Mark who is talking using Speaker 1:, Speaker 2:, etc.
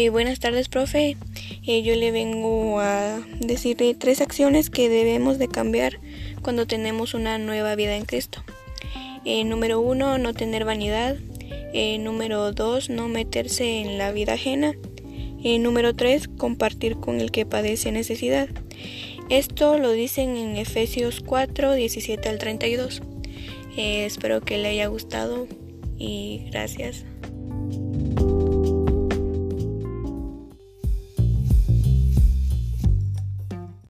Speaker 1: Eh, buenas tardes, profe. Eh, yo le vengo a decirle tres acciones que debemos de cambiar cuando tenemos una nueva vida en Cristo. Eh, número uno, no tener vanidad. Eh, número dos, no meterse en la vida ajena. número tres, compartir con el que padece necesidad. Esto lo dicen en Efesios 4, 17 al 32. espero que le haya gustado y gracias.